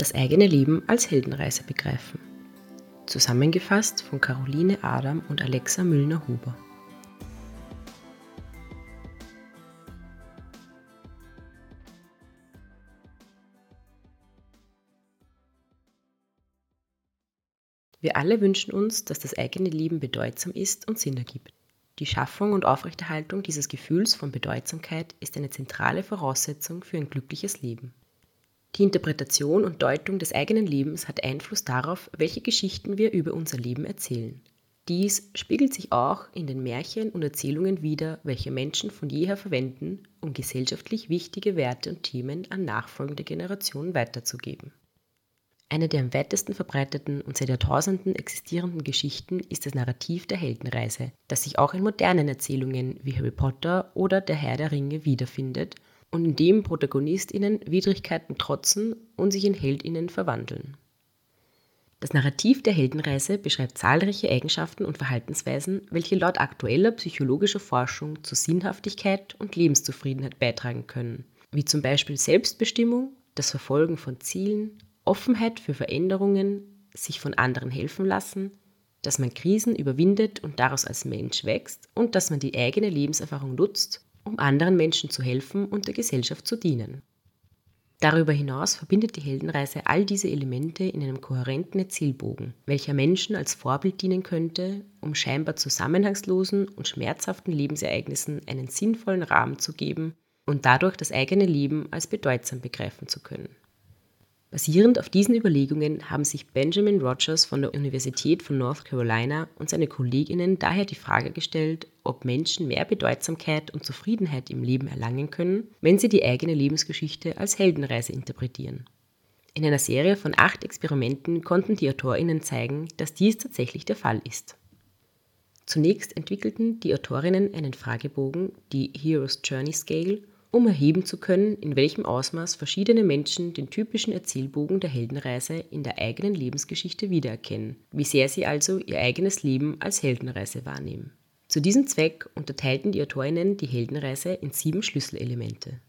Das eigene Leben als Heldenreise begreifen. Zusammengefasst von Caroline Adam und Alexa Müllner-Huber. Wir alle wünschen uns, dass das eigene Leben bedeutsam ist und Sinn ergibt. Die Schaffung und Aufrechterhaltung dieses Gefühls von Bedeutsamkeit ist eine zentrale Voraussetzung für ein glückliches Leben. Die Interpretation und Deutung des eigenen Lebens hat Einfluss darauf, welche Geschichten wir über unser Leben erzählen. Dies spiegelt sich auch in den Märchen und Erzählungen wider, welche Menschen von jeher verwenden, um gesellschaftlich wichtige Werte und Themen an nachfolgende Generationen weiterzugeben. Eine der am weitesten verbreiteten und seit Jahrtausenden existierenden Geschichten ist das Narrativ der Heldenreise, das sich auch in modernen Erzählungen wie Harry Potter oder Der Herr der Ringe wiederfindet und in dem ProtagonistInnen Widrigkeiten trotzen und sich in HeldInnen verwandeln. Das Narrativ der Heldenreise beschreibt zahlreiche Eigenschaften und Verhaltensweisen, welche laut aktueller psychologischer Forschung zu Sinnhaftigkeit und Lebenszufriedenheit beitragen können, wie zum Beispiel Selbstbestimmung, das Verfolgen von Zielen, Offenheit für Veränderungen, sich von anderen helfen lassen, dass man Krisen überwindet und daraus als Mensch wächst und dass man die eigene Lebenserfahrung nutzt, um anderen Menschen zu helfen und der Gesellschaft zu dienen. Darüber hinaus verbindet die Heldenreise all diese Elemente in einem kohärenten Erzählbogen, welcher Menschen als Vorbild dienen könnte, um scheinbar zusammenhangslosen und schmerzhaften Lebensereignissen einen sinnvollen Rahmen zu geben und dadurch das eigene Leben als bedeutsam begreifen zu können. Basierend auf diesen Überlegungen haben sich Benjamin Rogers von der Universität von North Carolina und seine Kolleginnen daher die Frage gestellt, ob Menschen mehr Bedeutsamkeit und Zufriedenheit im Leben erlangen können, wenn sie die eigene Lebensgeschichte als Heldenreise interpretieren. In einer Serie von acht Experimenten konnten die AutorInnen zeigen, dass dies tatsächlich der Fall ist. Zunächst entwickelten die Autorinnen einen Fragebogen, die Hero's Journey Scale, um erheben zu können, in welchem Ausmaß verschiedene Menschen den typischen Erzählbogen der Heldenreise in der eigenen Lebensgeschichte wiedererkennen, wie sehr sie also ihr eigenes Leben als Heldenreise wahrnehmen. Zu diesem Zweck unterteilten die Autorinnen die Heldenreise in sieben Schlüsselelemente.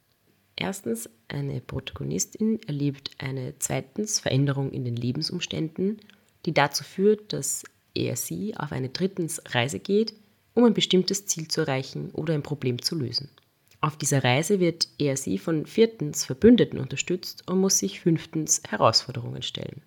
Erstens, eine Protagonistin erlebt eine zweitens Veränderung in den Lebensumständen, die dazu führt, dass er sie auf eine drittens Reise geht, um ein bestimmtes Ziel zu erreichen oder ein Problem zu lösen. Auf dieser Reise wird er sie von viertens Verbündeten unterstützt und muss sich fünftens Herausforderungen stellen.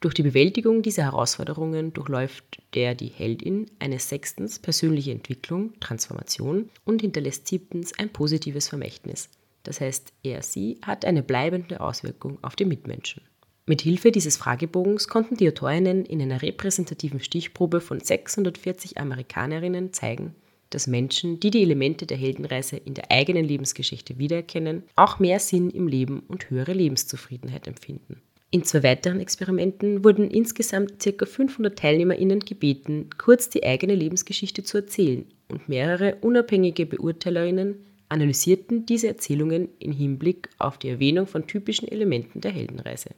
Durch die Bewältigung dieser Herausforderungen durchläuft der die Heldin eine sechstens persönliche Entwicklung, Transformation und hinterlässt siebtens ein positives Vermächtnis. Das heißt, er sie hat eine bleibende Auswirkung auf die Mitmenschen. Mit Hilfe dieses Fragebogens konnten die Autorinnen in einer repräsentativen Stichprobe von 640 Amerikanerinnen zeigen, dass Menschen, die die Elemente der Heldenreise in der eigenen Lebensgeschichte wiedererkennen, auch mehr Sinn im Leben und höhere Lebenszufriedenheit empfinden. In zwei weiteren Experimenten wurden insgesamt ca. 500 TeilnehmerInnen gebeten, kurz die eigene Lebensgeschichte zu erzählen und mehrere unabhängige BeurteilerInnen analysierten diese Erzählungen im Hinblick auf die Erwähnung von typischen Elementen der Heldenreise.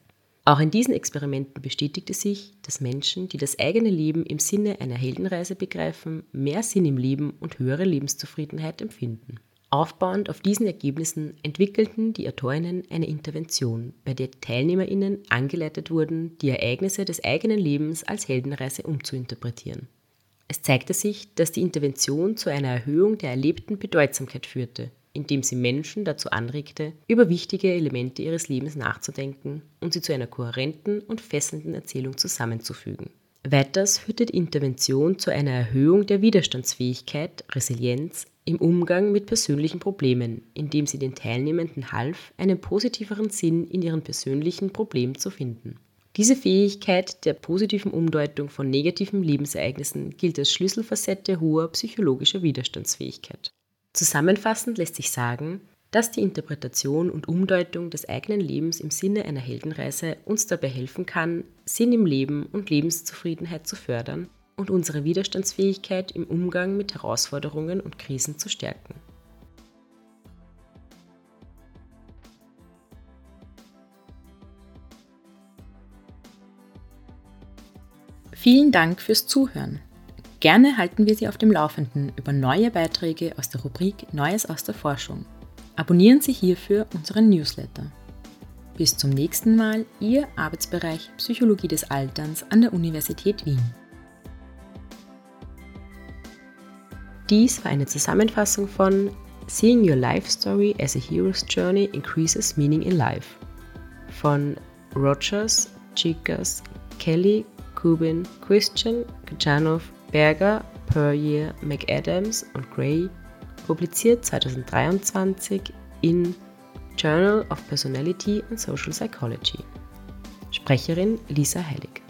Auch in diesen Experimenten bestätigte sich, dass Menschen, die das eigene Leben im Sinne einer Heldenreise begreifen, mehr Sinn im Leben und höhere Lebenszufriedenheit empfinden. Aufbauend auf diesen Ergebnissen entwickelten die Autorinnen eine Intervention, bei der Teilnehmerinnen angeleitet wurden, die Ereignisse des eigenen Lebens als Heldenreise umzuinterpretieren. Es zeigte sich, dass die Intervention zu einer Erhöhung der erlebten Bedeutsamkeit führte indem sie Menschen dazu anregte, über wichtige Elemente ihres Lebens nachzudenken und sie zu einer kohärenten und fesselnden Erzählung zusammenzufügen. Weiters führte die Intervention zu einer Erhöhung der Widerstandsfähigkeit, Resilienz im Umgang mit persönlichen Problemen, indem sie den Teilnehmenden half, einen positiveren Sinn in ihren persönlichen Problemen zu finden. Diese Fähigkeit der positiven Umdeutung von negativen Lebensereignissen gilt als Schlüsselfacette hoher psychologischer Widerstandsfähigkeit. Zusammenfassend lässt sich sagen, dass die Interpretation und Umdeutung des eigenen Lebens im Sinne einer Heldenreise uns dabei helfen kann, Sinn im Leben und Lebenszufriedenheit zu fördern und unsere Widerstandsfähigkeit im Umgang mit Herausforderungen und Krisen zu stärken. Vielen Dank fürs Zuhören. Gerne halten wir Sie auf dem Laufenden über neue Beiträge aus der Rubrik Neues aus der Forschung. Abonnieren Sie hierfür unseren Newsletter. Bis zum nächsten Mal, Ihr Arbeitsbereich Psychologie des Alterns an der Universität Wien. Dies war eine Zusammenfassung von Seeing Your Life Story as a Hero's Journey Increases Meaning in Life von Rogers, Chicas, Kelly, Kubin, Christian, Kajanov, Berger, Puryear, McAdams und Gray, publiziert 2023 in Journal of Personality and Social Psychology. Sprecherin Lisa Heilig.